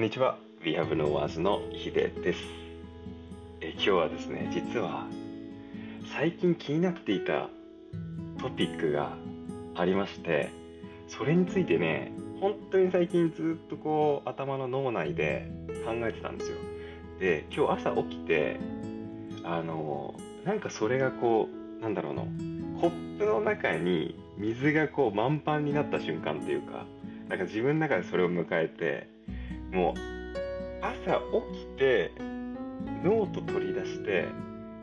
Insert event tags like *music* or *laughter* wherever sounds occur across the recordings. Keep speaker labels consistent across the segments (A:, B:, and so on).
A: んにちは。We Have No Words のヒデですえ。今日はですね、実は最近気になっていたトピックがありまして、それについてね、本当に最近ずっとこう頭の脳内で考えてたんですよ。で、今日朝起きて、あの、なんかそれがこう、なんだろうの、コップの中に水がこう満帆になった瞬間っていうか、なんか自分の中でそれを迎えて、もう朝起きてノート取り出して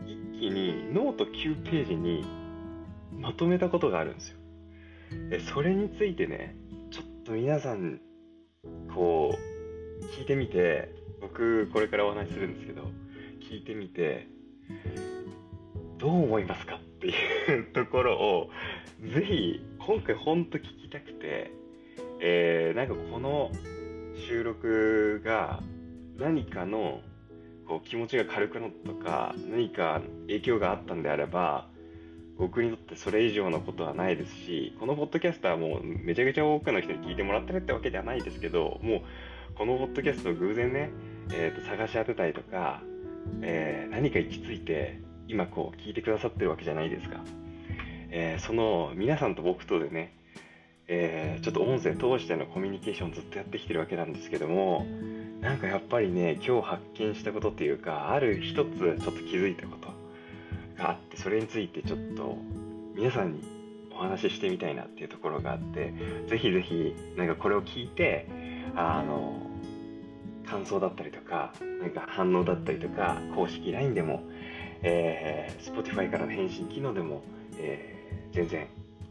A: 一気にノート9ページにまとめたことがあるんですよ。えそれについてねちょっと皆さんこう聞いてみて僕これからお話しするんですけど聞いてみてどう思いますかっていうところをぜひ今回ほんと聞きたくて、えー、なんかこの収録が何かのこう気持ちが軽くなったとか何か影響があったんであれば僕にとってそれ以上のことはないですしこのポッドキャストはもうめちゃくちゃ多くの人に聞いてもらってるってわけではないですけどもうこのポッドキャストを偶然ね、えー、と探し当てたりとか、えー、何か行き着いて今こう聞いてくださってるわけじゃないですか、えー、その皆さんと僕とでねえー、ちょっと音声通してのコミュニケーションずっとやってきてるわけなんですけどもなんかやっぱりね今日発見したことっていうかある一つちょっと気づいたことがあってそれについてちょっと皆さんにお話ししてみたいなっていうところがあってぜひぜひなんかこれを聞いてあの感想だったりとかなんか反応だったりとか公式 LINE でも、えー、Spotify からの返信機能でも、えー、全然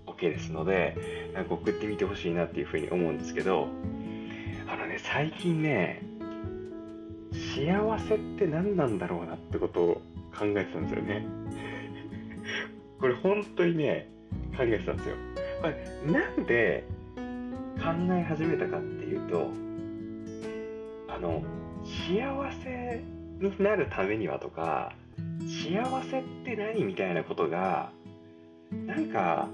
A: OK ですので、なんか送ってみてほしいなっていうふうに思うんですけど、あのね、最近ね、幸せって何なんだろうなってことを考えてたんですよね。*laughs* これ本当にね、考えてたんですよ。これなんで考え始めたかっていうと、あの、幸せになるためにはとか、幸せって何みたいなことが、なんか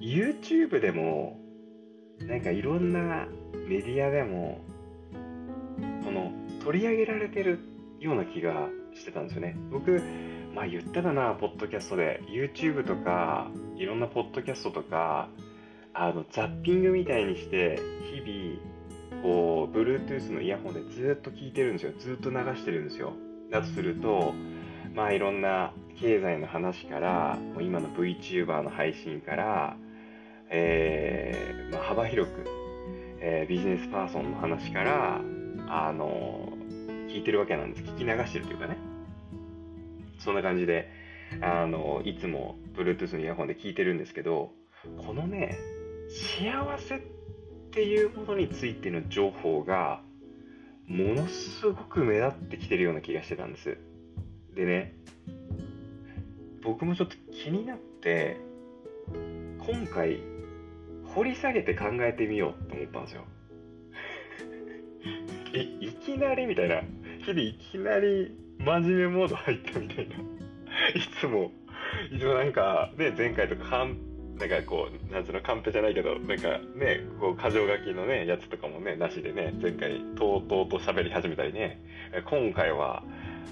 A: YouTube でもなんかいろんなメディアでもこの取り上げられてるような気がしてたんですよね。僕まあ言ったかなポッドキャストで。YouTube とかいろんなポッドキャストとかあのザッピングみたいにして日々こう Bluetooth のイヤホンでずっと聞いてるんですよ。ずっと流してるんですよ。だとするとまあいろんな経済の話からもう今の VTuber の配信からえー、まあ、幅広く、えー、ビジネスパーソンの話から、あの聞いてるわけなんです。聞き流してるというかね。そんな感じで、あのいつも Bluetooth のイヤホンで聞いてるんですけど、このね、幸せっていうものについての情報が、ものすごく目立ってきてるような気がしてたんです。でね、僕もちょっと気になって、今回掘り下げて考えてみようと思ったんですよ。え、いきなりみたいな。日々いきなり真面目モード入ったみたいな。いつも、いつもなんか、ね、前回とかかん、なんかこう、なんつうの、カンペじゃないけど、なんかね、こう、箇条書きのね、やつとかもね、なしでね、前回、とうとうと喋り始めたりね、今回は、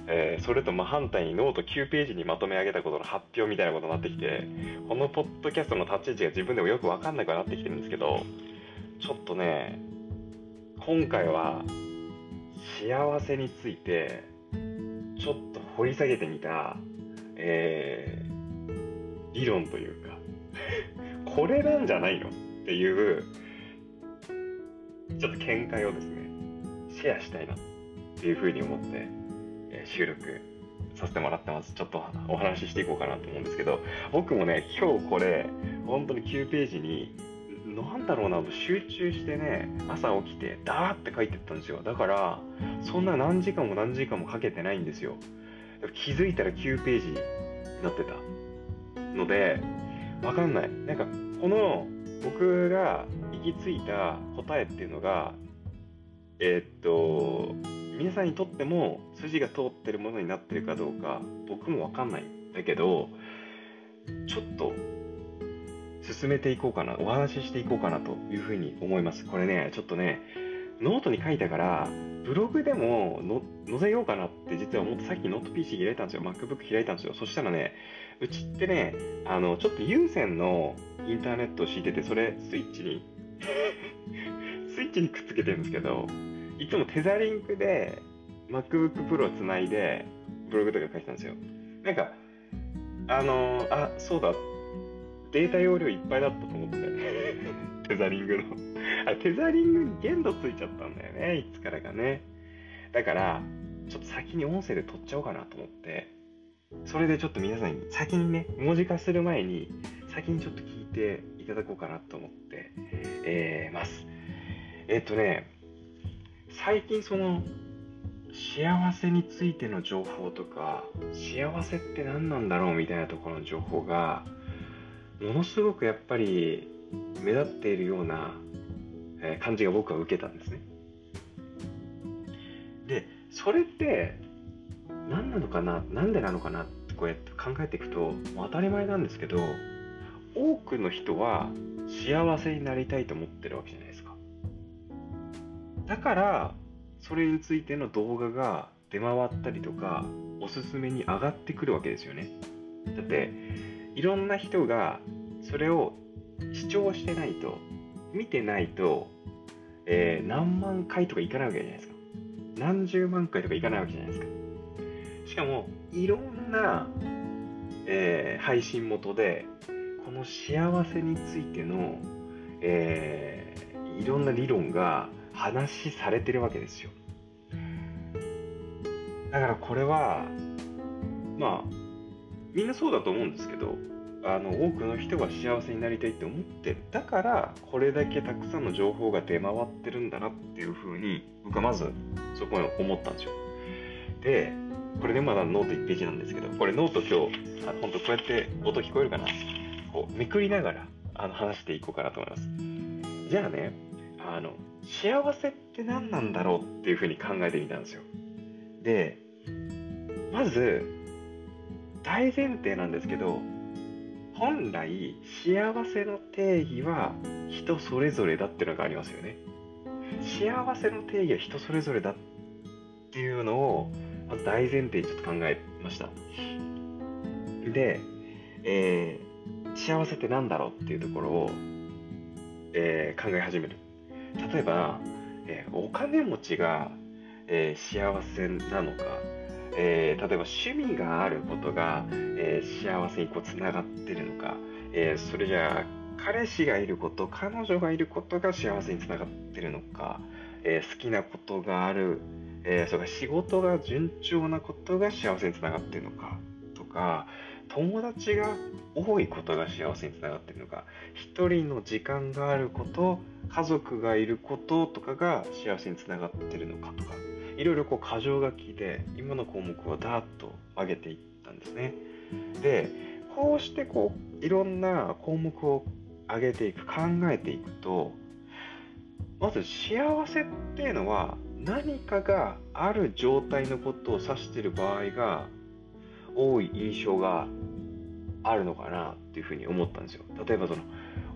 A: えー、それと真反対にノート9ページにまとめ上げたことの発表みたいなことになってきて、このポッドキャストの立ち位置が自分でもよくわかんなくなってきてるんですけど、ちょっとね、今回は幸せについて、ちょっと掘り下げてみた、えー、理論というか、*laughs* これなんじゃないの？っていう、ちょっと見解をですね、シェアしたいなっていうふうに思って、収録させてもらってます。ちょっとお話ししていこうかなと思うんですけど、僕もね、今日これ、本当に9ページに、なんだろうな、集中してね、朝起きて、ダーって書いてったんですよ。だから、そんな何時間も何時間もかけてないんですよ。気づいたら9ページになってた。ので、わかんない。なんか、この僕が行き着いた答えっていうのが、えー、っと、皆さんにとっても筋が通ってるものになってるかどうか僕もわかんないんだけどちょっと進めていこうかなお話ししていこうかなというふうに思います。これねちょっとねノートに書いたからブログでも載せようかなって実は思ってさっきノート PC 開いたんですよ。MacBook 開いたんですよ。そしたらねうちってねあのちょっと有線のインターネットを敷いててそれスイッチに *laughs* スイッチにくっつけてるんですけどいつもテザリンクで MacBook Pro をつないでブログとか書いてたんですよ。なんかあのー、あそうだ。データ容量いっぱいだったと思って。*laughs* テザリングの。あテザリングに限度ついちゃったんだよねいつからかね。だからちょっと先に音声で撮っちゃおうかなと思って。それでちょっと皆さんに先にね文字化する前に先にちょっと聞いていただこうかなと思って、えー、ます。えっとね最近その幸せについての情報とか幸せって何なんだろうみたいなところの情報がものすごくやっぱり目立っているような感じが僕は受けたんですね。でそれって何なのかななんでなのかなってこうやって考えていくと当たり前なんですけど多くの人は幸せになりたいと思ってるわけじゃないですか。だからそれについての動画が出回ったりとかおすすめに上がってくるわけですよね。だっていろんな人がそれを視聴してないと見てないと、えー、何万回とかいかないわけじゃないですか。何十万回とかいかないわけじゃないですか。しかもいろんな、えー、配信元でこの幸せについての、えー、いろんな理論が話されてるわけですよ。だからこれはまあみんなそうだと思うんですけどあの多くの人が幸せになりたいって思ってる。だからこれだけたくさんの情報が出回ってるんだなっていうふうに僕はまずそこに思ったんですよ。でこれねまだノート1ページなんですけどこれノート今日あ本当こうやって音聞こえるかな？こうめくりながらあの話していこうかなと思います。じゃあねあの幸せって何なんだろうっていうふうに考えてみたんですよ。でまず大前提なんですけど本来幸せの定義は人それぞれだっていうのがありますよね。幸せの定義は人それぞれだっていうのを大前提にちょっと考えました。で、えー、幸せって何だろうっていうところを、えー、考え始める。例えば、えー、お金持ちが、えー、幸せなのか、えー、例えば趣味があることが、え幸せにこうつながってるのか、えそれじゃあ彼氏がいること彼女がいることが幸せにつながってるのか、え好きなことがある、えそれから仕事が順調なことが幸せにつながってるのかとか友達が多いことが幸せにつながってるのか一人の時間があること家族がいることとかが幸せにつながってるのかとかいろいろこう箇条書きで今の項目をダーッと上げていったんですね。でこうしてこういろんな項目を上げていく考えていくとまず幸せっていうのは何かがある状態のことを指している場合が多い印象があるのかなっていうふうに思ったんですよ。例えばその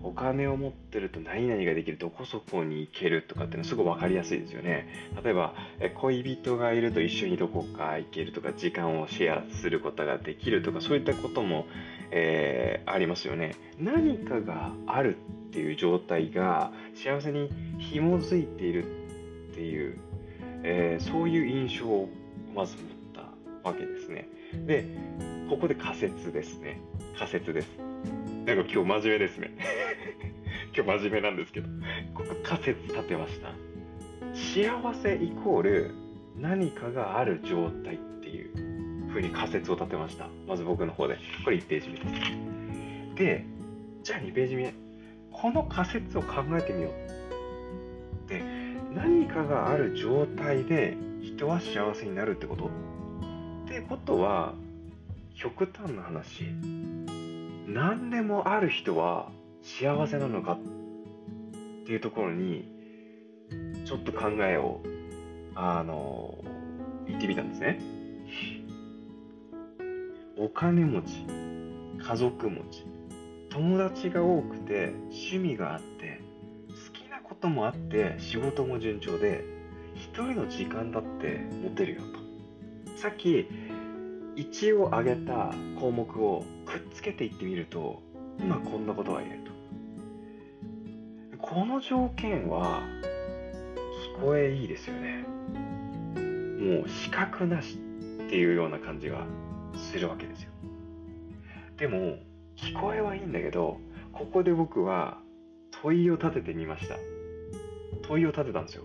A: お金を持ってると何々ができるどこそこに行けるとかっていうのすごい分かりやすいですよね。例えば恋人がいると一緒にどこか行けるとか時間をシェアすることができるとかそういったことも、えー、ありますよね。何かがあるっていう状態が幸せに紐づいているっていう、えー、そういう印象をまず持ったわけですね。で、ここで仮説ですね。仮説です。なんか今日真面目ですね。*laughs* 今日真面目なんですけど、ここ仮説立てました。幸せイコール何かがある状態っていうふうに仮説を立てました。まず僕の方で。これ1ページ目です。で、じゃあ2ページ目。この仮説を考えてみよう。で、何かがある状態で人は幸せになるってことってことは極端な話何でもある人は幸せなのかっていうところにちょっと考えをあの言ってみたんですね。お金持ち家族持ち友達が多くて趣味があって好きなこともあって仕事も順調で一人の時間だって持てるよと。さっき1を挙げた項目をくっつけていってみると今こんなことが言えると。この条件は聞こえいいですよね。もう資格なしっていうような感じがするわけですよ。でも聞こえはいいんだけどここで僕は問いを立ててみました。問いを立てたんですよ。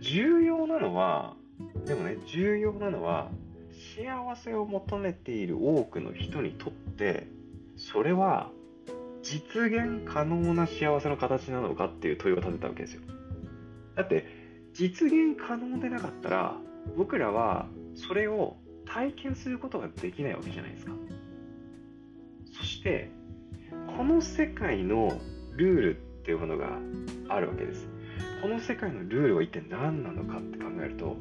A: 重要なのはでもね重要なのは幸せを求めている多くの人にとってそれは実現可能な幸せの形なのかっていう問いを立てたわけですよ。だって実現可能でなかったら僕らはそれを体験することができないわけじゃないですか。そしてこの世界のルールっていうものがあるわけです。この世界のルールは一体何なのかって考えると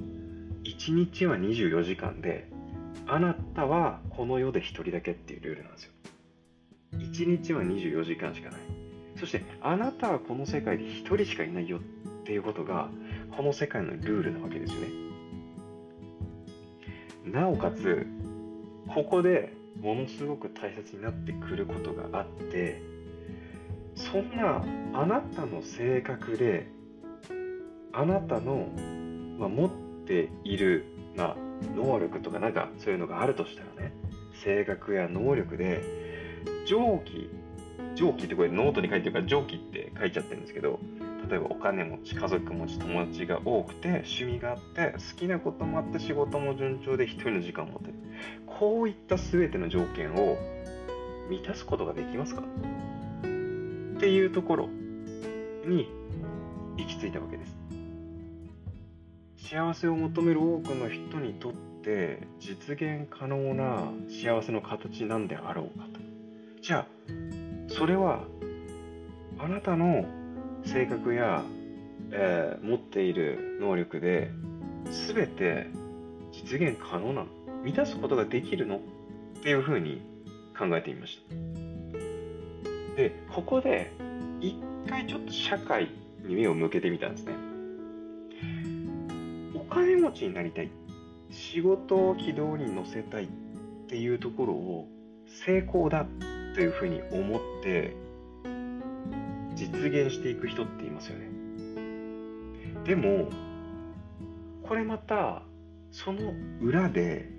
A: 1日は24時間であなたはこの世で1人だけっていうルールなんですよ。1日は24時間しかない。そしてあなたはこの世界で1人しかいないよっていうことがこの世界のルールなわけですよね。なおかつここでものすごく大切になってくることがあってそんなあなたの性格であなたの、まあ、持ってている、まあ、能力とかなんかそういうのがあるとしたらね性格や能力で上記上記ってこれノートに書いてるから上記って書いちゃってるんですけど例えばお金持ち家族持ち友達が多くて趣味があって好きなこともあって仕事も順調で一人の時間を持ってる。こういった全ての条件を満たすことができますか？っていうところに行き着いたわけです。幸せを求める多くの人にとって実現可能な幸せの形なんであろうかと。じゃあそれはあなたの性格や、えー、持っている能力で全て実現可能なの。満たすことができるの？っていうふうに考えてみました。でここで一回ちょっと社会に目を向けてみたんですね。金持ちになりたい。仕事を軌道に乗せたいっていうところを成功だというふうに思って実現していく人っていますよね。でもこれまたその裏で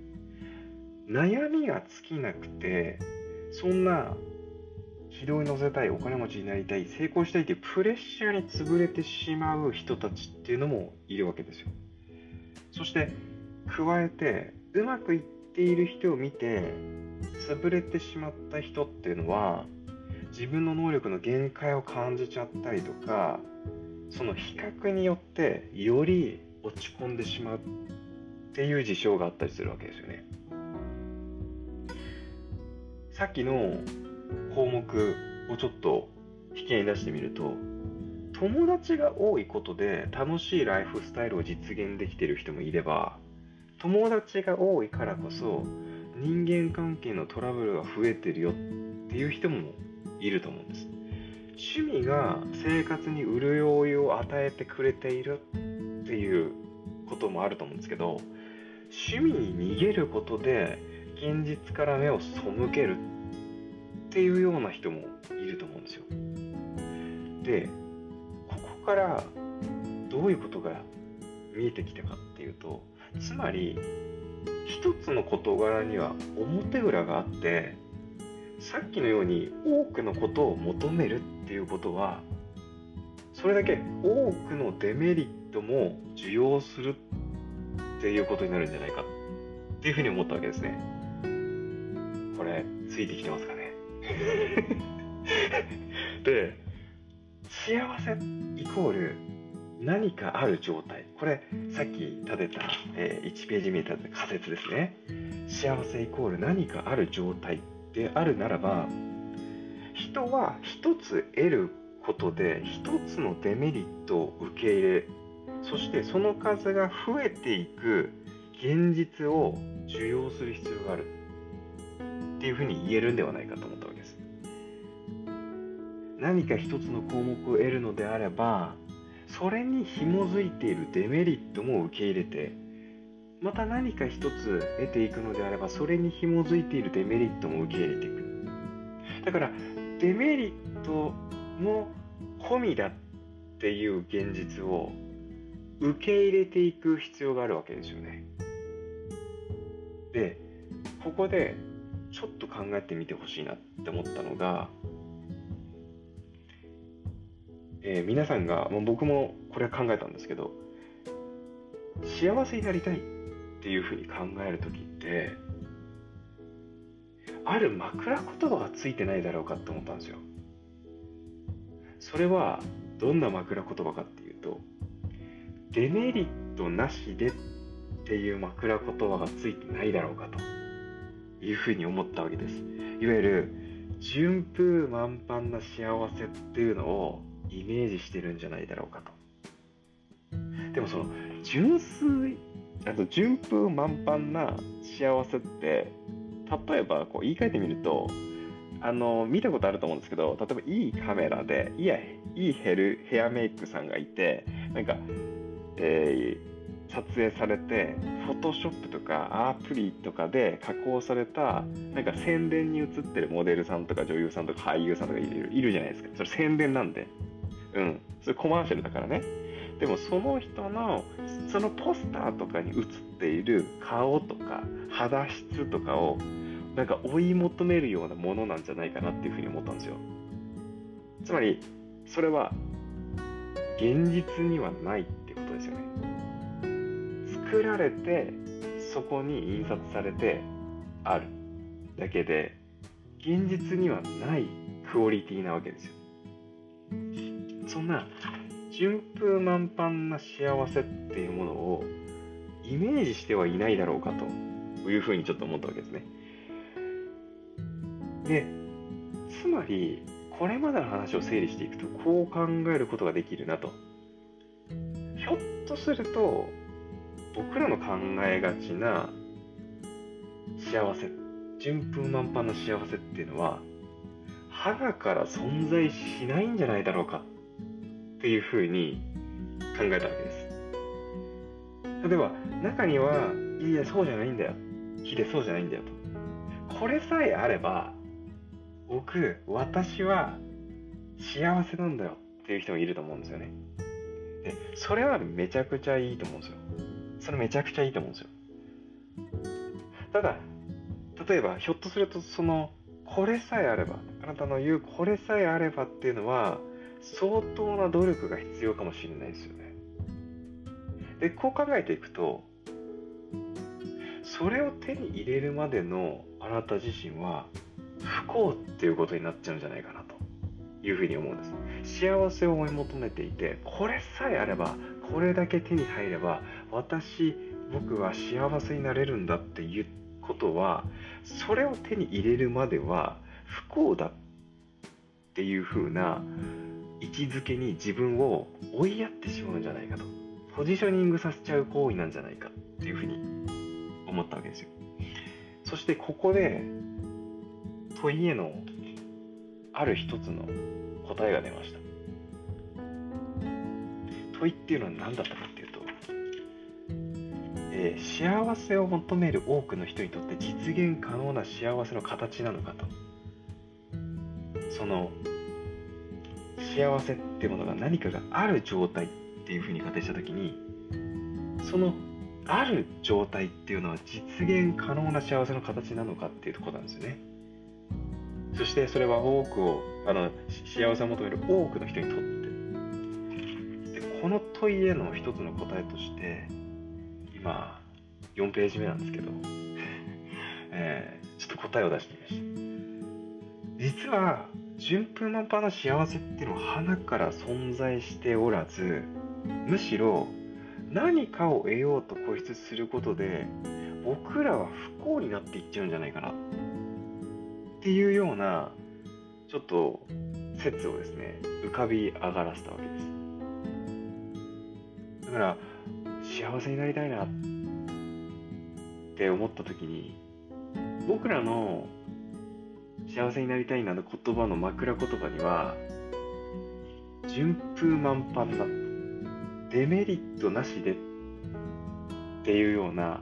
A: 悩みが尽きなくてそんな軌道に乗せたいお金持ちになりたい成功したいというプレッシャーに潰れてしまう人たちっていうのもいるわけですよ。そして加えてうまくいっている人を見て潰れてしまった人っていうのは自分の能力の限界を感じちゃったりとかその比較によってより落ち込んでしまうっていう事象があったりするわけですよね。さっきの項目をちょっと引き合いに出してみると友達が多いことで楽しいライフスタイルを実現できてる人もいれば友達が多いからこそ人間関係のトラブルが増えてるよっていう人もいると思うんです。趣味が生活に潤いを与えてくれているっていうこともあると思うんですけど趣味に逃げることで現実から目を背けるっていうような人もいると思うんですよ。でこからどういうことが見えてきたかっていうとつまり一つの事柄には表裏があってさっきのように多くのことを求めるっていうことはそれだけ多くのデメリットも受容するっていうことになるんじゃないかっていうふうに思ったわけですね。これついてきてますかね。*laughs* で幸せイコール何かある状態。これさっき立てた、えー、1ページ目に立てた仮説ですね。幸せイコール何かある状態であるならば人は一つ得ることで一つのデメリットを受け入れそしてその数が増えていく現実を受容する必要があるっていうふうに言えるんではないかと思った何か一つの項目を得るのであればそれに紐づいているデメリットも受け入れてまた何か一つ得ていくのであればそれに紐づいているデメリットも受け入れていく。だからデメリットも込みだっていう現実を受け入れていく必要があるわけですよね。でここでちょっと考えてみてほしいなって思ったのがえー、皆さんが、もう僕もこれは考えたんですけど、幸せになりたいっていうふうに考えるときって、ある枕言葉がついてないだろうかって思ったんですよ。それは、どんな枕言葉かっていうと、デメリットなしでっていう枕言葉がついてないだろうかというふうに思ったわけです。いわゆる、順風満帆な幸せっていうのをイメージしてるんじゃないだろうかと。でもその純粋あと順風満帆な幸せって例えばこう言い換えてみるとあの見たことあると思うんですけど例えばいいカメラでいやいいヘルヘアメイクさんがいてなんか、えー、撮影されてフォトショップとかアプリとかで加工されたなんか宣伝に映ってるモデルさんとか女優さんとか俳優さんとかいるいるじゃないですかそれ宣伝なんでうん。それコマーシャルだからね。でもその人の、そのポスターとかに写っている顔とか肌質とかをなんか追い求めるようなものなんじゃないかなっていうふうに思ったんですよ。つまり、それは現実にはないってことですよね。作られて、そこに印刷されてあるだけで、現実にはないクオリティなわけですよ。そんな順風満帆な幸せっていうものをイメージしてはいないだろうかというふうにちょっと思ったわけですね。で、つまり、これまでの話を整理していくと、こう考えることができるなと。ひょっとすると、僕らの考えがちな幸せ、順風満帆な幸せっていうのは、花から存在しないんじゃないだろうかっていうふうに考えたわけです。例えば、中には、いや、そうじゃないんだよ。ヒデ、そうじゃないんだよと。これさえあれば、僕、私は幸せなんだよっていう人もいると思うんですよね。で、それはめちゃくちゃいいと思うんですよ。それめちゃくちゃいいと思うんですよ。ただ、例えば、ひょっとすると、その、これさえあれば、あなたの言うこれさえあればっていうのは、相当な努力が必要かもしれないですよね。で、こう考えていくと、それを手に入れるまでのあなた自身は不幸っていうことになっちゃうんじゃないかなというふうに思うんです。幸せを追い求めていて、これさえあれば、これだけ手に入れば、私、僕は幸せになれるんだっていうことは、それを手に入れるまでは不幸だっていうふうな位置づけに自分を追いやってしまうんじゃないかと。ポジショニングさせちゃう行為なんじゃないかっていうふうに思ったわけですよ。そしてここで問いへのある一つの答えが出ました。問いっていうのは何だったかっていうと、えー、幸せを求める多くの人にとって実現可能な幸せの形なのかと。その幸せってものが何かがある状態っていうふうに仮定した時にそのある状態っていうのは実現可能な幸せの形なのかっていうとこなんですよね。そしてそれは多くをあの幸せを求める多くの人にとって。でこの問いへの一つの答えとして今4ページ目なんですけど、*laughs* えー、ちょっと答えを出してみました。実は順風満帆な幸せっていうのは花から存在しておらずむしろ何かを得ようと固執することで僕らは不幸になっていっちゃうんじゃないかな。っていうようなちょっと説をですね浮かび上がらせたわけです。だから幸せになりたいなって思った時に僕らの幸せになりたいなの言葉の枕言葉には順風満帆なデメリットなしでっていうような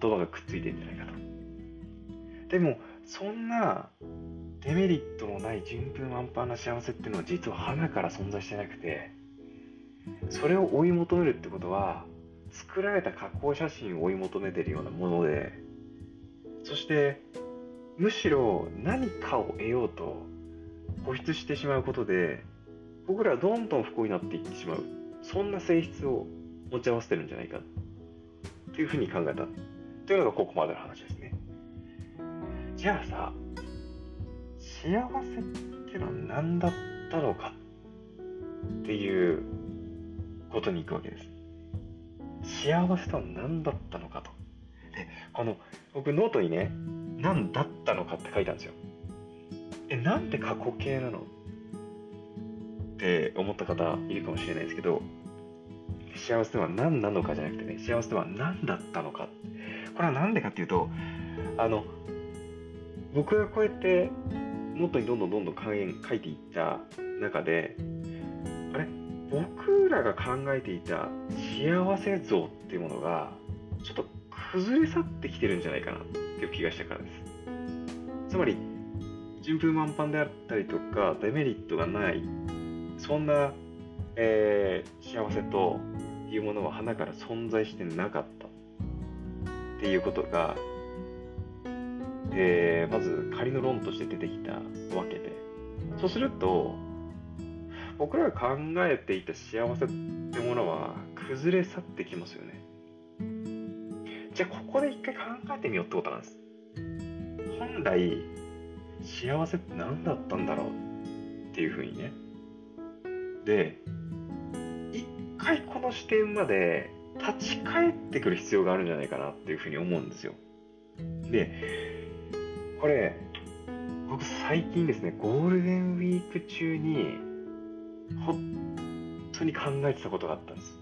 A: 言葉がくっついてるんじゃないかと。でもそんなデメリットのない順風満帆な幸せっていうのは実は花から存在してなくてそれを追い求めるってことは作られた加工写真を追い求めてるようなものでそしてむしろ何かを得ようと固執してしまうことで僕らはどんどん不幸になっていってしまう。そんな性質を持ち合わせてるんじゃないかっていうふうに考えた。というのがここまでの話ですね。じゃあさ幸せってのは何だったのかっていうことに行くわけです。幸せとは何だったのかと。でこの僕ノートにね何だったのかって書いたんですよ。えなんで過去形なのって思った方いるかもしれないですけど幸せとは何なのかじゃなくてね幸せとは何だったのかこれは何でかっていうとあの僕がこうやってノートにどんどんどんどん書いていった中であれ僕らが考えていた幸せ像っていうものがちょっと崩れ去ってきてるんじゃないかなっていう気がしたからです。つまり順風満帆であったりとかデメリットがないそんな、えー、幸せというものは花から存在してなかったっていうことが、えー、まず仮の論として出てきたわけで。そうすると僕らが考えていた幸せってものは崩れ去ってきますよね。じゃあここで一回考えてみようってことなんです。本来幸せって何だったんだろうっていうふうにね。で一回この視点まで立ち返ってくる必要があるんじゃないかなっていうふうに思うんですよ。でこれ僕最近ですねゴールデンウィーク中に本当に考えてたことがあったんです。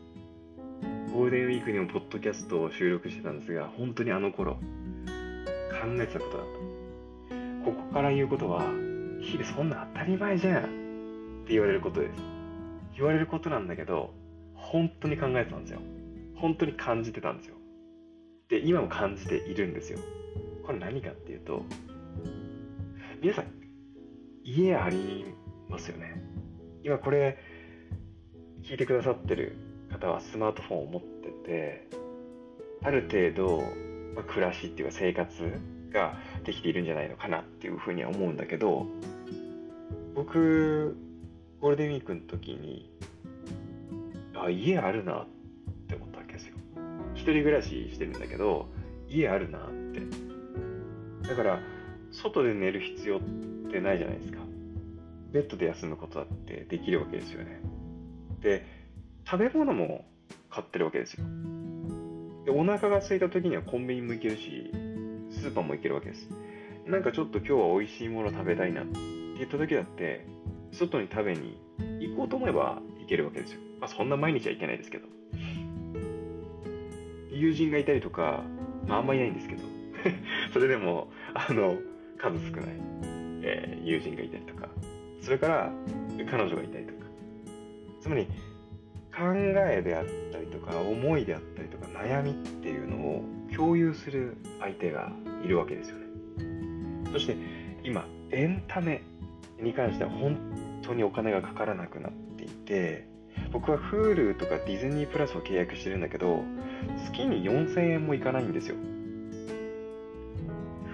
A: ゴールデンウィークにもポッドキャストを収録してたんですが本当にあの頃考えてたことだったここから言うことは、日々そんな当たり前じゃんって言われることです。言われることなんだけど、本当に考えてたんですよ。本当に感じてたんですよ。で、今も感じているんですよ。これ何かっていうと、皆さん、家ありますよね。今これ、聞いてくださってる方はスマートフォンを持ってて、ある程度、まあ、暮らしっていうか生活ができているんじゃないのかなっていうふうには思うんだけど僕ゴールデンウィークの時にあ家あるなって思ったわけですよ。一人暮らししてるんだけど家あるなって。だから外で寝る必要ってないじゃないですか。ベッドで休むことだってできるわけですよね。で食べ物も買ってるわけですよでお腹が空いた時にはコンビニも行けるしスーパーも行けるわけです。なんかちょっと今日は美味しいもの食べたいなって言った時だって、外に食べに行こうと思えば行けるわけですよ。まあそんな毎日は行けないですけど。友人がいたりとか、まああんまりいないんですけど、*laughs* それでも、あの、数少ない、えー、友人がいたりとか、それから彼女がいたりとか。つまり、考えであったりとか、思いであったりとか、悩みっていうのを共有する相手がいるわけですよね。そして今、エンタメに関しては本当にお金がかからなくなっていて、僕は Hulu とかディズニープラスを契約してるんだけど、月に4000円もいかないんですよ。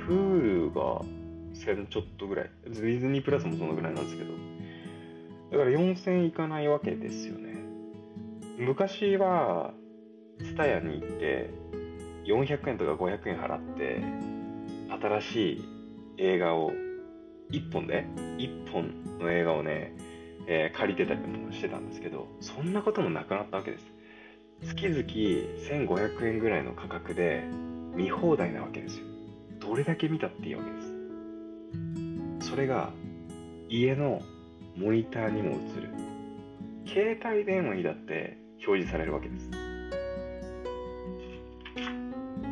A: Hulu が1000ちょっとぐらい。ディズニープラスもそのぐらいなんですけど。だから4000円いかないわけですよね。昔は、ツタヤに行って、400円とか500円払って新しい映画を1本で1本の映画をね、えー、借りてたりもしてたんですけどそんなこともなくなったわけです。月々1500円ぐらいの価格で見放題なわけですよ。どれだけ見たっていいわけです。それが家のモニターにも映る。携帯電話にだって表示されるわけです。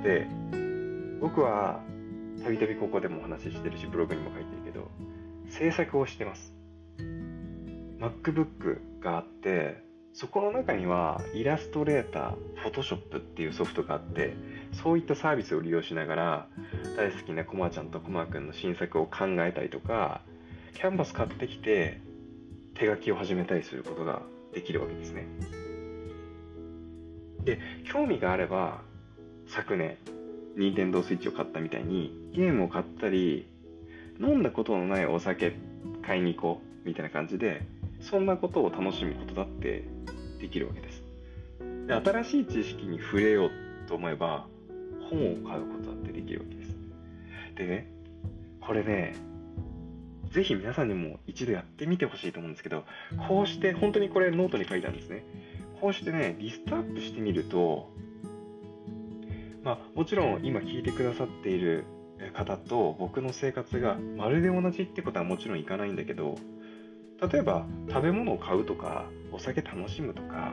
A: で僕はたびたびここでもお話ししてるしブログにも書いてるけど制作をしてます。MacBook があってそこの中にはイラストレーター、Photoshop っていうソフトがあってそういったサービスを利用しながら大好きなコマちゃんとコマくんの新作を考えたりとかキャンバス買ってきて手書きを始めたりすることができるわけですね。で興味があれば昨年任天堂スイッチを買ったみたいにゲームを買ったり飲んだことのないお酒買いに行こうみたいな感じでそんなことを楽しむことだってできるわけです。で新しい知識に触れようと思えば本を買うことだってできるわけです。でねこれねぜひ皆さんにも一度やってみてほしいと思うんですけどこうして本当にこれノートに書いたんですね。こうしてねリストアップしてみるとまあもちろん今聞いてくださっている方と僕の生活がまるで同じってことはもちろんいかないんだけど例えば食べ物を買うとかお酒楽しむとか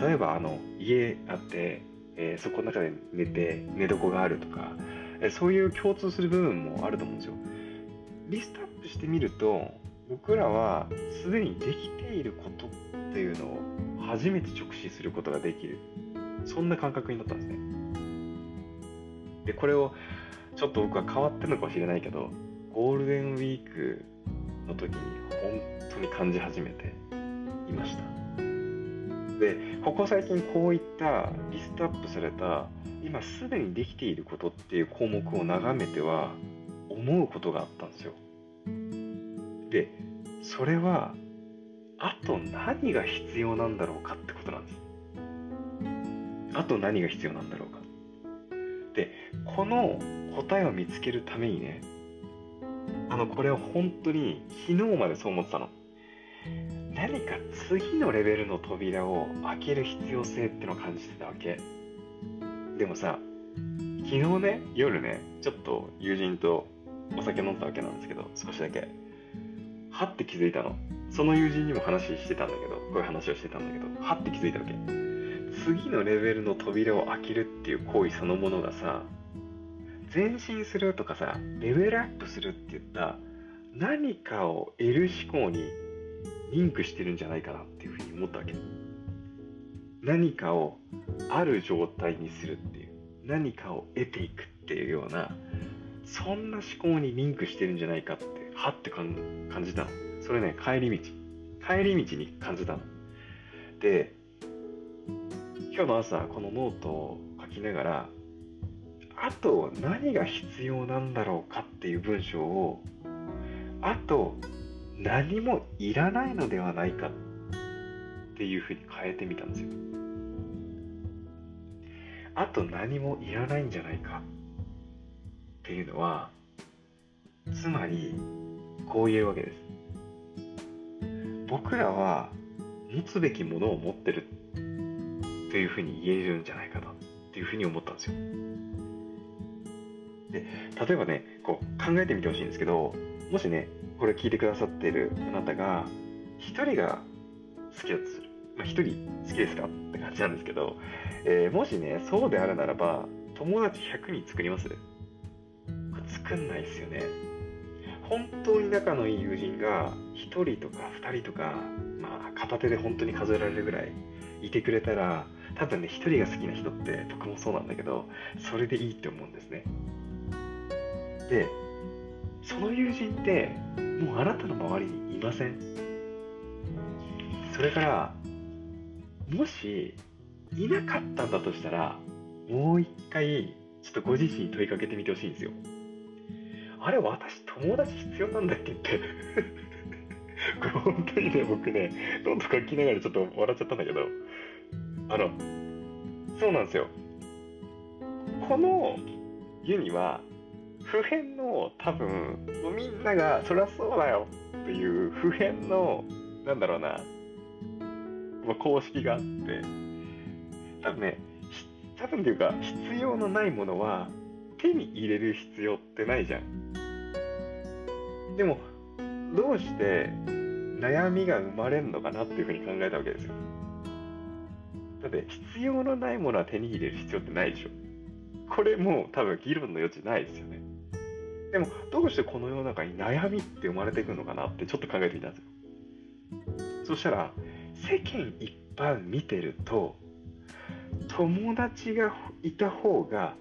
A: 例えばあの家あって、えー、そこの中で寝て寝床があるとか、え、そういう共通する部分もあると思うんですよ。リストアップしてみると僕らはすでにできていることっていうのを初めて直視することができる。そんな感覚になったんですね。でこれをちょっと僕は変わってるのかもしれないけどゴールデンウィークの時に本当に感じ始めていました。でここ最近こういったリストアップされた今すでにできていることっていう項目を眺めては思うことがあったんですよ。でそれはあと何が必要なんだろうかってことなんです。あと何が必要なんだろうか。でこの答えを見つけるためにねあのこれは本当に昨日までそう思ってたの。何か次のレベルの扉を開ける必要性ってのを感じてたわけ。でもさ昨日ね夜ねちょっと友人とお酒飲んだわけなんですけど少しだけ。はって気づいたの。その友人にも話してたんだけどこういう話をしてたんだけどはって気づいたわけ。次のレベルの扉を開けるっていう行為そのものがさ前進するとかさレベルアップするって言った何かを得る思考にリンクしてるんじゃないかなっていうふうに思ったわけ。何かをある状態にするっていう何かを得ていくっていうようなそんな思考にリンクしてるんじゃないかってはって感じたの。それね帰り道帰り道に感じたので今日の朝このノートを書きながらあと何が必要なんだろうかっていう文章をあと何もいらないのではないかっていうふうに変えてみたんですよ。あと何もいらないんじゃないかっていうのはつまりこう言えるわけです。僕らは持つべきものを持ってるっていうふうに言えるんじゃないかなっていうふうに思ったんですよ。で例えばねこう考えてみてほしいんですけどもしねこれ聞いてくださってるあなたが1人が好きだとする、まあ、1人好きですかって感じなんですけど、えー、もしねそうであるならば友達100人作ります作んないですよね。本当に仲のいい友人が1人とか2人とか、まあ、片手で本当に数えられるぐらいいてくれたら多分ね1人が好きな人って僕もそうなんだけどそれでいいって思うんですね。でその友人ってもうあなたの周りにいません。それからもしいなかったんだとしたらもう一回ちょっとご自身に問いかけてみてほしいんですよ。あれ私友達必要なんだっけって。*laughs* これ本当にね僕ねどんどん書きながらちょっと笑っちゃったんだけど。あのそうなんですよ。この湯には普遍の多分みんながそりゃそうだよっていう普遍のなんだろうな、ま、公式があって。多分ね多分っていうか必要のないものは手に入れる必要ってないじゃん。でもどうして悩みが生まれるのかなっていうふうに考えたわけですよ。だって必要のないものは手に入れる必要ってないでしょ。これもう多分議論の余地ないですよね。でもどうしてこの世の中に悩みって生まれてくるのかなってちょっと考えてみたんですよ。そしたら世間一般見てると友達がいた方が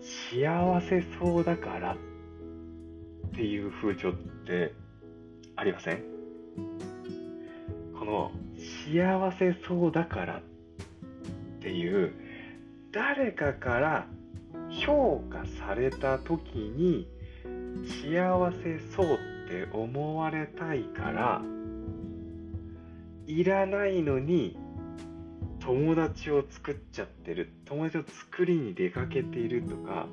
A: 幸せそうだからっていう風潮ってありません？この幸せそうだからっていう誰かから評価された時に幸せそうって思われたいからいらないのに友達を作っちゃってる。友達を作りに出かけているとか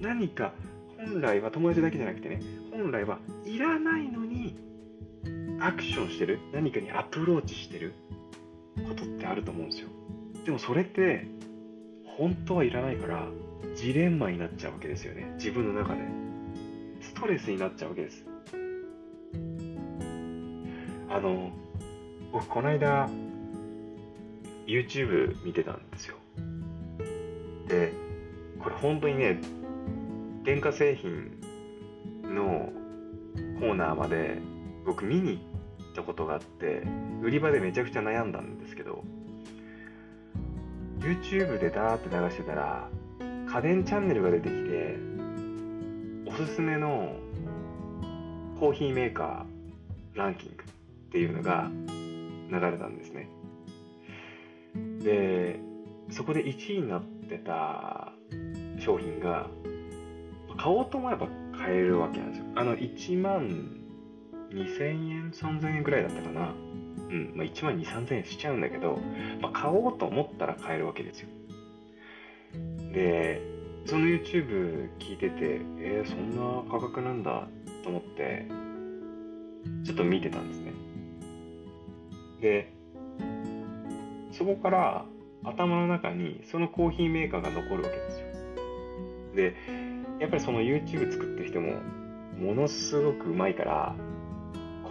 A: 何か本来は友達だけじゃなくてね本来はいらないのにアクションしてる何かにアプローチしてることってあると思うんですよ。でもそれって本当はいらないからジレンマになっちゃうわけですよね。自分の中で。ストレスになっちゃうわけです。あの僕この間 YouTube 見てたんですよ。でこれ本当にね電化製品のコーナーまで僕見に行ったことがあって売り場でめちゃくちゃ悩んだんですけど YouTube でダーって流してたら家電チャンネルが出てきておすすめのコーヒーメーカーランキングっていうのが流れたんですね。でそこで1位になってた商品が買おうと思えば買えるわけなんですよ。あの1万2000円3000円ぐらいだったかな。うんまあ、1万2 3000円しちゃうんだけど、まあ、買おうと思ったら買えるわけですよ。でその YouTube 聞いててえー、そんな価格なんだと思ってちょっと見てたんですね。でそこから頭の中にそのコーヒーメーカーが残るわけですよ。でやっぱりその YouTube 作ってる人もものすごくうまいから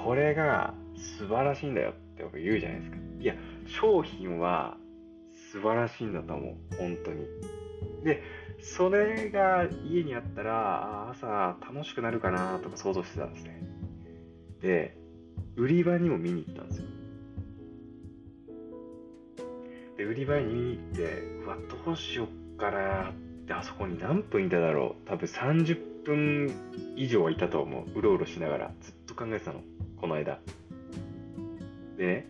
A: これが素晴らしいんだよって僕言うじゃないですか。いや商品は素晴らしいんだと思う。本当に。でそれが家にあったら朝楽しくなるかなとか想像してたんですね。で売り場にも見に行ったんですよ。で売り場に見に行ってうわどうしよっかなってあそこに何分いただろう。多分30分以上はいたと思う。うろうろしながら。ずっと考えてたの。この間。でね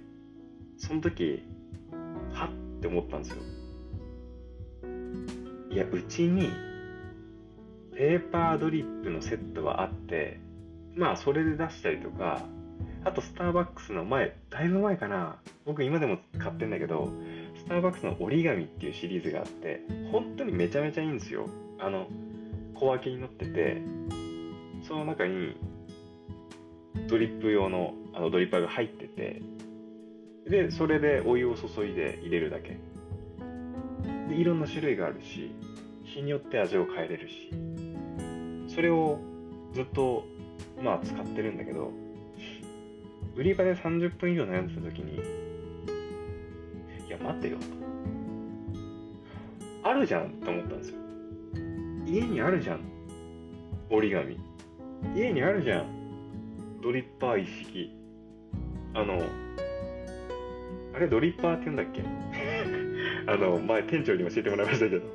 A: その時はって思ったんですよ。いやうちにペーパードリップのセットはあってまあそれで出したりとかあとスターバックスの前だいぶ前かな。僕今でも買ってんだけどターバックスの折り紙っていうシリーズがあって本当にめちゃめちゃいいんですよ。あの小分けになっててその中にドリップ用のあのドリッパーが入っててでそれでお湯を注いで入れるだけ。でいろんな種類があるし日によって味を変えれるし。それをずっとまあ使ってるんだけど売り場で30分以上悩んでた時にや待てよ。とあるじゃんと思ったんですよ。家にあるじゃん。折り紙。家にあるじゃん。ドリッパー一式。あのあれドリッパーって言うんだっけ？*laughs* あの前店長に教えてもらいましたけど。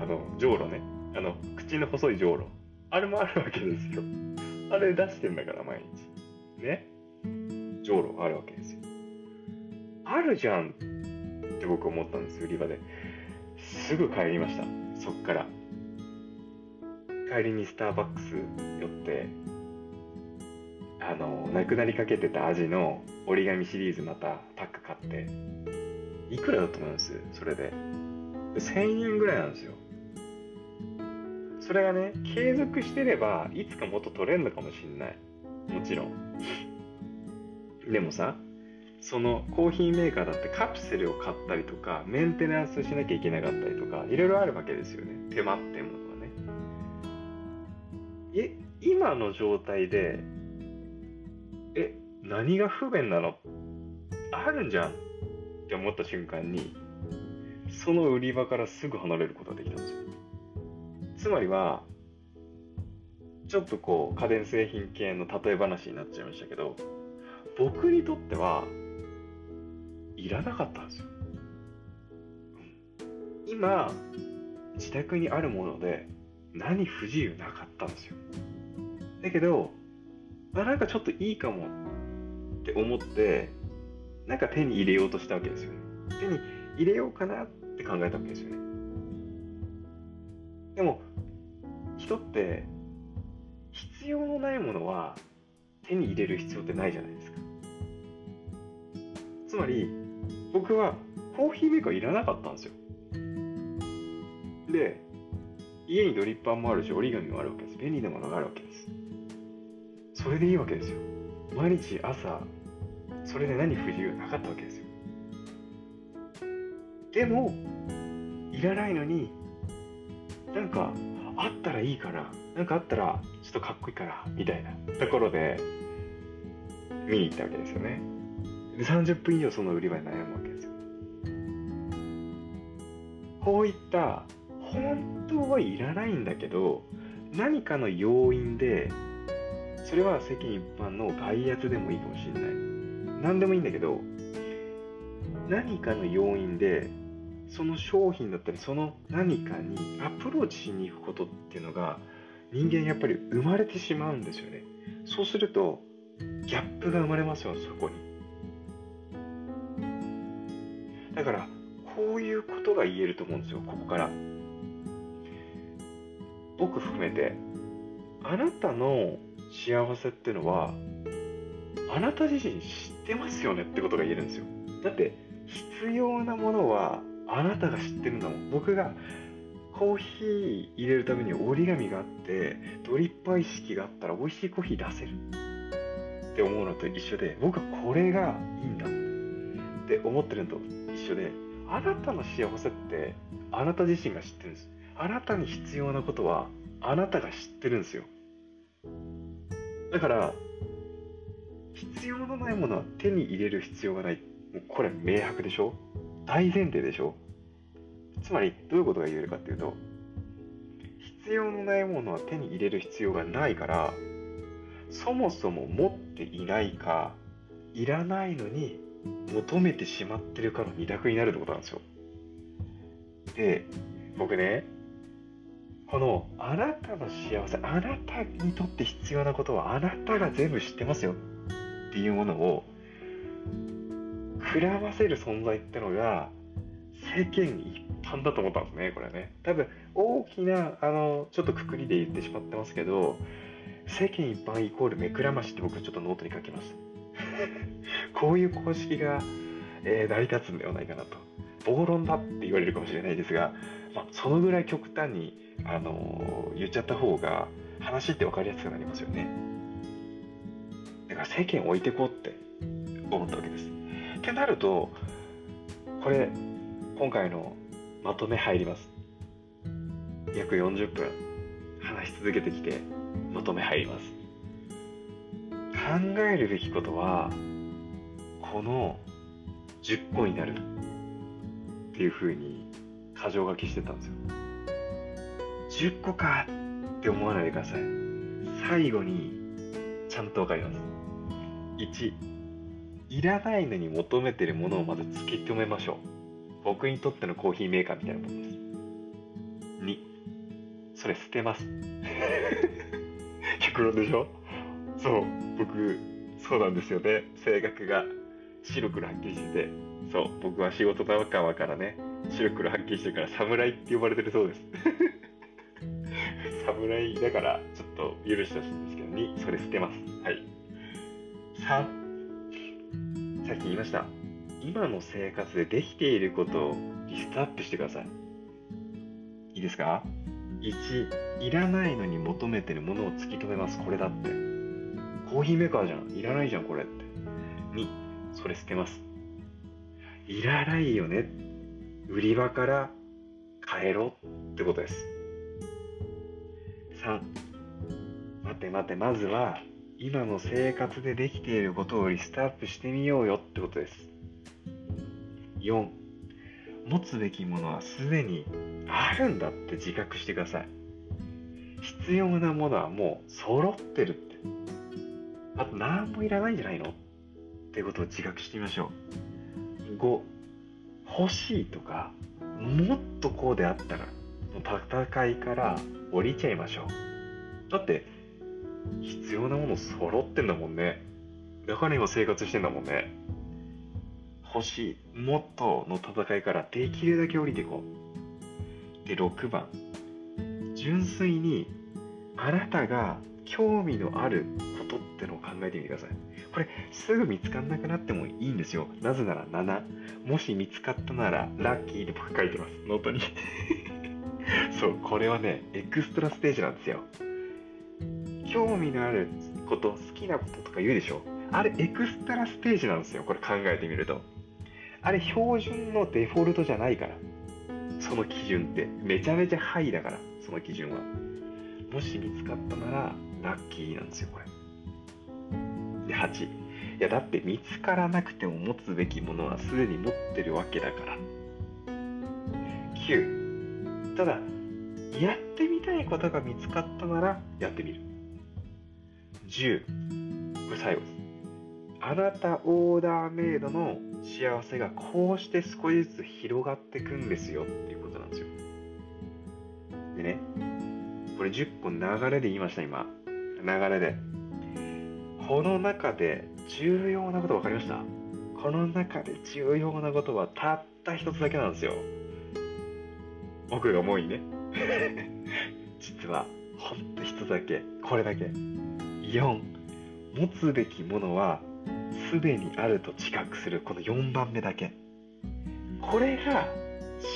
A: あのじょうろね。あの口の細いじょうろあれもあるわけですよ。あれ出してんだから毎日。ね？じょうろあるわけですよ。あるじゃん。って僕思ったんです売り場で。すぐ帰りましたそっから。帰りにスターバックス寄ってあのなくなりかけてた味の折り紙シリーズまたパック買っていくらだと思います？それで。1000円ぐらいなんですよ。それがね継続してればいつかもっと取れるのかもしんない。もちろん。でもさそのコーヒーメーカーだってカプセルを買ったりとかメンテナンスしなきゃいけなかったりとかいろいろあるわけですよね。手間ってものがね。え今の状態でえ何が不便なの？あるんじゃん。って思った瞬間にその売り場からすぐ離れることができたんですよ。つまりはちょっとこう家電製品系の例え話になっちゃいましたけど僕にとってはいらなかったんですよ。今、自宅にあるもので何不自由なかったんですよ。だけど、あ、なんかちょっといいかもって思って、なんか手に入れようとしたわけですよね。手に入れようかなって考えたわけですよね。でも、人って必要のないものは手に入れる必要ってないじゃないですか。つまり、僕はコーヒーメーカーいらなかったんですよ。で、家にドリッパーもあるし、折り紙もあるわけです。便利なものがあるわけです。それでいいわけですよ。毎日朝、それで何不自由なかったわけですよ。でも、いらないのに、なんか、あったらいいから、なんかあったら、ちょっとかっこいいから、みたいなところで、見に行ったわけですよね。30分以上その売り場に悩むわけですよ。こういった本当はいらないんだけど何かの要因でそれは世間一般の外圧でもいいかもしれない。何でもいいんだけど何かの要因でその商品だったりその何かにアプローチしに行くことっていうのが人間やっぱり生まれてしまうんですよね。そうするとギャップが生まれますよそこに。だからこういうことが言えると思うんですよここから。僕含めてあなたの幸せってのはあなた自身知ってますよねってことが言えるんですよ。だって必要なものはあなたが知ってるんだもん。僕がコーヒー入れるために折り紙があってドリッパー意識があったら美味しいコーヒー出せる。って思うのと一緒で僕はこれがいいんだ。って思ってるのと一緒であなたの幸せってあなた自身が知ってるんです。あなたに必要なことはあなたが知ってるんですよ。だから必要のないものは手に入れる必要がない。もうこれ明白でしょ？大前提でしょ？つまりどういうことが言えるかっていうと必要のないものは手に入れる必要がないからそもそも持っていないかいらないのに求めてしまってるかの二択になるってことなんですよ。で僕ねこのあなたの幸せあなたにとって必要なことはあなたが全部知ってますよ。っていうものをくらませる存在ってのが世間一般だと思ったんですねこれね。多分大きなあのちょっとくくりで言ってしまってますけど世間一般イコール目くらましって僕ちょっとノートに書きます。こういう公式が、えー、成り立つんではないかなと。暴論だって言われるかもしれないですが、まあ、そのぐらい極端にあの言っちゃった方が話って分かりやすくなりますよね。だから世間を置いてこうって思ったわけです。ってなるとこれ今回のまとめ入ります。約40分話し続けてきてまとめ入ります。えるべきことはこの10個になるっていうふうに箇条書きしてたんですよ10個かって思わないでください。最後にちゃんとわかります。1、いらないのに求めてるものをまず突き止めましょう。僕にとってのコーヒーメーカーみたいなものです。2、それ捨てます。*laughs* 極論でしょ？そう、僕、そうなんですよね。性格が白黒はっきりしてて、そう、僕は仕事仲間からね、白黒はっきりしてるから侍って呼ばれてるそうです。*laughs* 侍だからちょっと許してほしいんですけど、2、それ捨てます。はい。3、さっき言いました。今の生活でできていることをリストアップしてください。いいですか ?1、いらないのに求めてるものを突き止めます。これだって。コーヒーメーカーじゃん。いらないじゃん、これって。2、それ捨てます。いらないよね。売り場から帰ろってことです。3待て待てまずは今の生活でできていることをリストアップしてみようよってことです4持つべきものはすでにあるんだって自覚してください必要なものはもう揃ってるってあと何もいらないんじゃないの？ってことを自覚してみましょう。5欲しいとかもっとこうであったら戦いから降りちゃいましょう。だって必要なもの揃ってんだもんね。だから今生活してんだもんね。欲しいもっとの戦いからできるだけ降りていこう。で6番。純粋にあなたが興味のあるえてみてください。これすぐ見つかんなくなってもいいんですよ。なぜなら7もし見つかったならラッキーで僕書いてます。ノートに。*laughs* そうこれはねエクストラステージなんですよ。興味のあること好きなこととか言うでしょ。あれエクストラステージなんですよ。これ考えてみると。あれ標準のデフォルトじゃないから。その基準って。めちゃめちゃハイだからその基準は。もし見つかったならラッキーなんですよこれ。8いやだって見つからなくても持つべきものはすでに持ってるわけだから。9ただやってみたいことが見つかったならやってみる。10これ最後です。あなたオーダーメイドの幸せがこうして少しずつ広がっていくんですよっていうことなんですよ。でねこれ10個流れで言いました今。流れで。この中で重要なこと分かりました？この中で重要なことはたった一つだけなんですよ。僕が思いね。*laughs* 実はほんと一つだけ。これだけ。4持つべきものはすでにあると知覚する。この4番目だけ。これが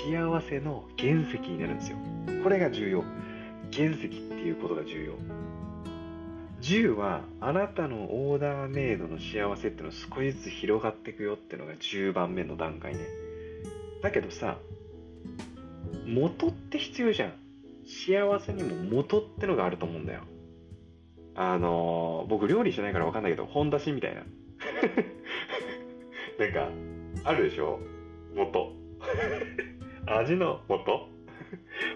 A: 幸せの原石になるんですよ。これが重要。原石っていうことが重要。10はあなたのオーダーメイドの幸せっていうのを少しずつ広がっていくよっていうのが10番目の段階ね。だけどさ元って必要じゃん。幸せにも元ってのがあると思うんだよ。あのー、僕料理してないから分かんないけど本出しみたいな。*laughs* なんかあるでしょ？元。*laughs* 味の元？*laughs*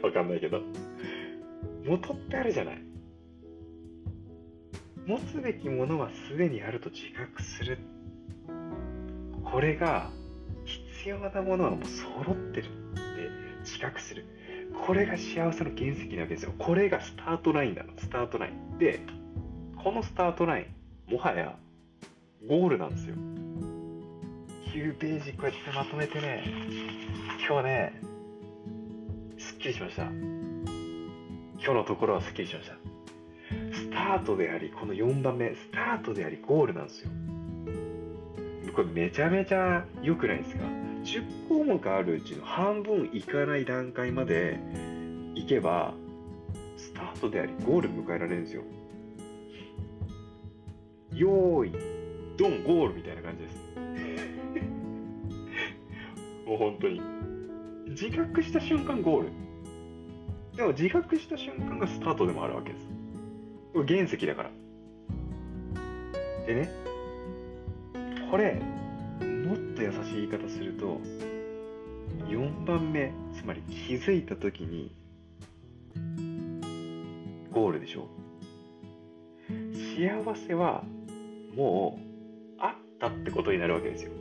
A: わかんないけど。元ってあるじゃない。持つべきものはすでにあると自覚する。これが必要なものはもう揃ってるって自覚する。これが幸せの原石なわけですよ。これがスタートラインなの。スタートライン。でこのスタートラインもはやゴールなんですよ。9ページこうやってまとめてね。今日ねすっきりしました。今日のところはすっきりしました。スタートでありこの4番目スタートでありゴールなんですよ。これめちゃめちゃ良くないですか？10項目あるうちの半分いかない段階までいけばスタートでありゴール迎えられるんですよ。用意ドンゴールみたいな感じです。*laughs* もう本当に。自覚した瞬間ゴール。でも自覚した瞬間がスタートでもあるわけです。原石だから。でねこれもっと優しい言い方すると4番目つまり気づいた時にゴールでしょ。幸せはもうあったってことになるわけですよ。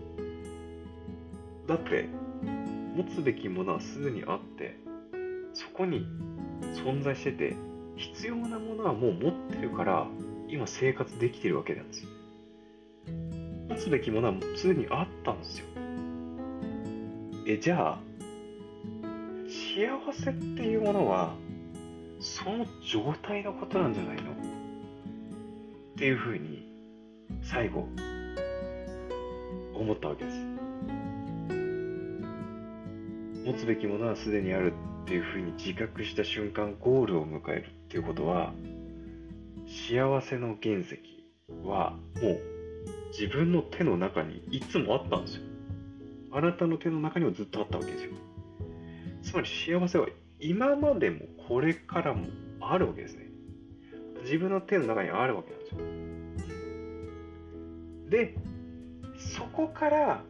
A: だって持つべきものはすでにあってそこに存在してて必要なものはもう持ってるから今生活できてるわけなんですよ。持つべきものはすでにあったんですよ。えじゃあ幸せっていうものはその状態のことなんじゃないの？っていうふうに最後思ったわけです。持つべきものはすでにあるっていうふうに自覚した瞬間ゴールを迎える。っていうことは幸せの原石はもう自分の手の中にいつもあったんですよ。あなたの手の中にもずっとあったわけですよ。つまり幸せは今までもこれからもあるわけですね。自分の手の中にあるわけなんですよ。でそこから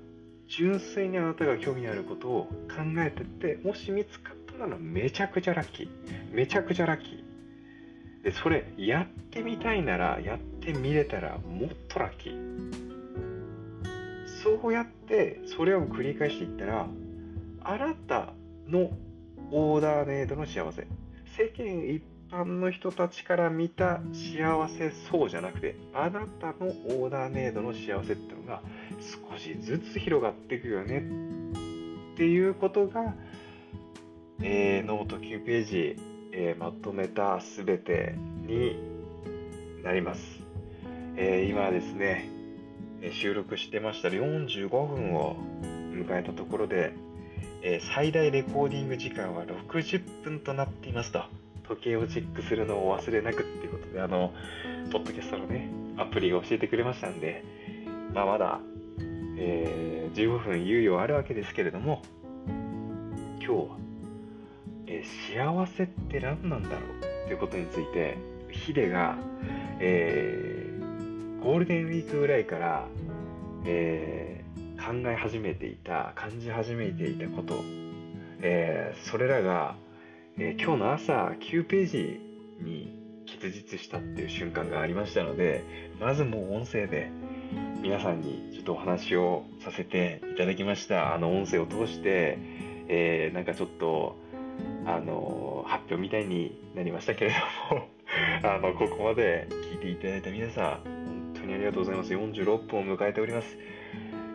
A: 純粋にあなたが興味あることを考えてってもし見つかったならめちゃくちゃラッキー。めちゃくちゃラッキー。でそれやってみたいならやってみれたらもっとラッキー。そうやってそれを繰り返していったらあなたのオーダーメイドの幸せ。世間一般の人たちから見た幸せそうじゃなくてあなたのオーダーメイドの幸せっていうのが少しずつ広がっていくよね。っていうことが、えー、ノート9ページ、えー、まとめた全てになります、えー、今ですね収録してました45分を迎えたところで、え最大レコーディング時間は60分となっていますと。時計をチェックするのを忘れなくっていうことで、あの、ポッドキャストのね、アプリが教えてくれましたんで、まあ、まだ、えー、15分猶予あるわけですけれども、今日は、え、幸せって何なんだろう？っていうことについて、ヒデが、えー、ゴールデンウィークぐらいから、えー、考え始めていた、感じ始めていたこと、えー、それらが、え、今日の朝9ページに結実したっていう瞬間がありましたので、まずもう音声で皆さんにちょっとお話をさせていただきました。あの音声を通して、え、なんかちょっと、あの発表みたいになりましたけれども *laughs* あの、ここまで聞いていただいた皆さん、本当にありがとうございます。46分を迎えております。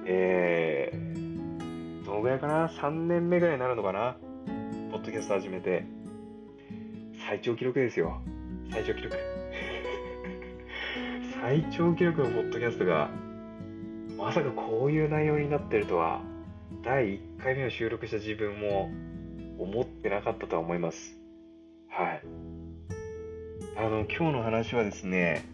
A: えー、どのぐらいかな ?3 年目ぐらいになるのかな？ポッドキャスト始めて、最長記録ですよ。最長記録。*laughs* 最長記録のポッドキャストが、まさかこういう内容になってるとは、第1回目を収録した自分も思ってなかったとは思います。はい。あの、今日の話はですね、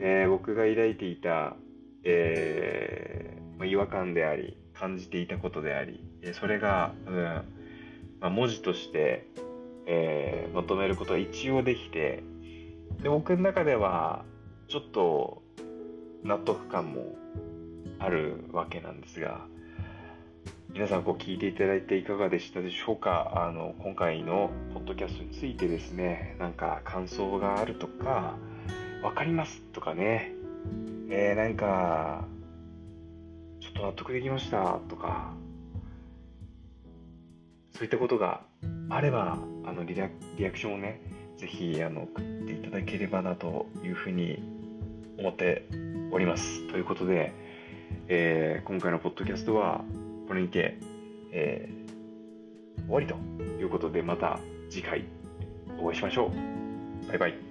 A: えー、僕が抱いていた、えーまあ、違和感であり、感じていたことであり、それが、うんまあ、文字として、えー、まとめることは一応できてで僕の中ではちょっと納得感もあるわけなんですが皆さんこう聞いていただいていかがでしたでしょうか？あの今回のポッドキャストについてですねなんか感想があるとか分かりますとかね、えー、なんかちょっと納得できましたとかそういったことがあればあのリアリアクションをねぜひあの送っていただければなというふうに思っております。ということで、えー、今回のポッドキャストはこれにて、えー、終わりということでまた次回お会いしましょう。バイバイ。